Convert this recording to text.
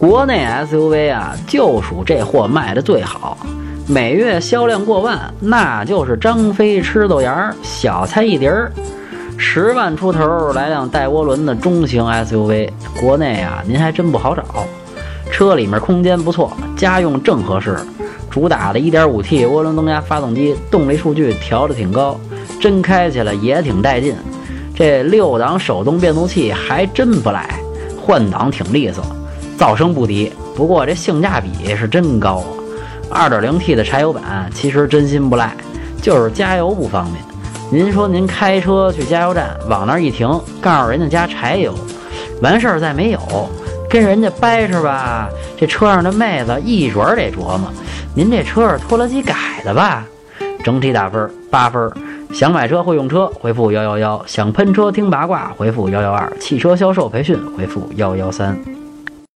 国内 SUV 啊，就属这货卖的最好，每月销量过万，那就是张飞吃豆芽，小菜一碟儿。十万出头来辆带涡轮的中型 SUV，国内啊您还真不好找。车里面空间不错，家用正合适。主打的 1.5T 涡轮增压发动机，动力数据调的挺高，真开起来也挺带劲。这六档手动变速器还真不赖，换挡挺利索，噪声不低。不过这性价比是真高啊！2.0T 的柴油版其实真心不赖，就是加油不方便。您说您开车去加油站，往那儿一停，告诉人家加柴油，完事儿再没有，跟人家掰扯吧，这车上的妹子一准儿得琢磨，您这车是拖拉机改的吧？整体打分八分。想买车会用车，回复幺幺幺；想喷车听八卦，回复幺幺二；汽车销售培训，回复幺幺三。